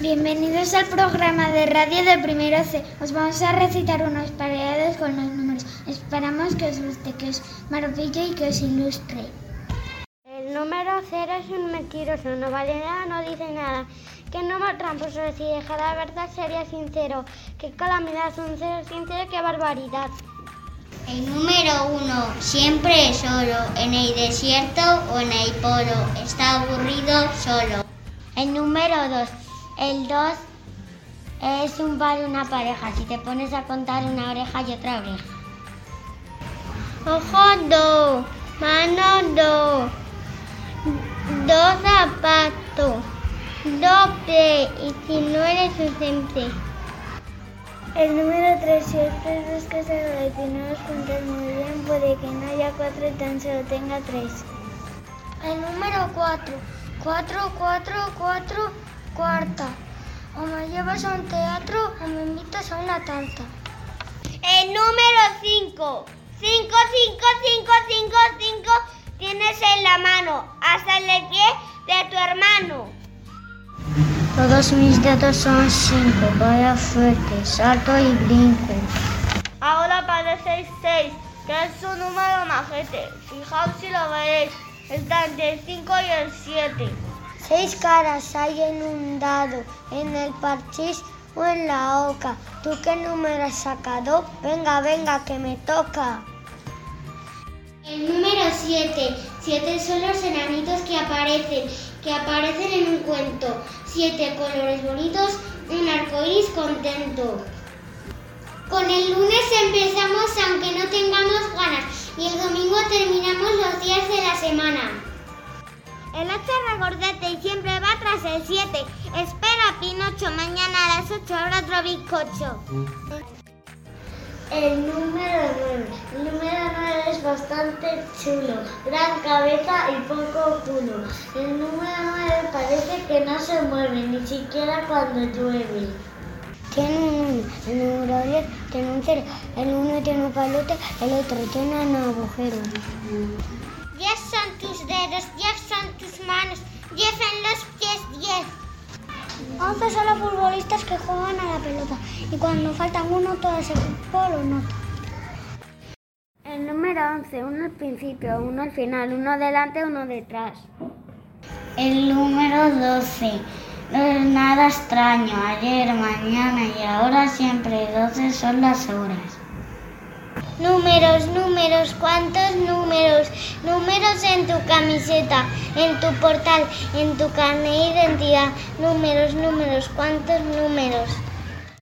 Bienvenidos al programa de radio de primero C. Os vamos a recitar unos pareados con los números. Esperamos que os guste, que os maraville y que os ilustre. El número cero es un mentiroso, no vale nada, no dice nada. Que número tramposo, si deja la verdad sería sincero. Qué calamidad, un cero sincero, qué barbaridad. El número uno siempre es solo, en el desierto o en el polo. Está aburrido solo. El número dos el 2 es un par y una pareja. Si te pones a contar una oreja y otra oreja. Ojo, dos. Mano, dos. Dos zapatos. Doble. Y si no eres ausente. El número 3, si el es que se no los cuentas muy bien, puede que no haya 4 y tan solo tenga 3. El número 4, 4, 4, 4, cuarta. O me llevas a un teatro o me invitas a una tarta. El número 5. 5, 5, 5, 5, 5 tienes en la mano, hasta el pie de tu hermano. Todos mis dedos son 5, vaya fuerte, salto y brinco. Ahora parece 6, que es un número majete. Fijaos si lo veréis, está entre el 5 y el 7. Seis caras hay en un dado, en el parchís o en la oca. ¿Tú qué número has sacado? Venga, venga, que me toca. El número 7. Siete son los enanitos que aparecen, que aparecen en un cuento. Siete colores bonitos, un arcoíris contento. Con el lunes empezamos aunque no tengamos ganas y el domingo terminamos los días de la semana. El 8 regordete y siempre va tras el 7. Espera, Pinocho, mañana a las 8 habrá otro bizcocho. El número 9. El número 9 es bastante chulo, gran cabeza y poco culo. El número 9 parece que no se mueve, ni siquiera cuando llueve. Tiene 10 tiene un 0, el 1 tiene un palote, el otro tiene un agujero. 10 son tus dedos, 10 son tus manos, 10 en los pies, 10. 11 son los futbolistas que juegan a la pelota y cuando faltan uno todo ese equipo lo nota. El número 11, uno al principio, uno al final, uno delante, uno detrás. El número 12, no es nada extraño, ayer, mañana y ahora siempre 12 son las horas. Números, números, ¿cuántos números? Números en tu camiseta, en tu portal, en tu carnet de identidad. Números, números, ¿cuántos números?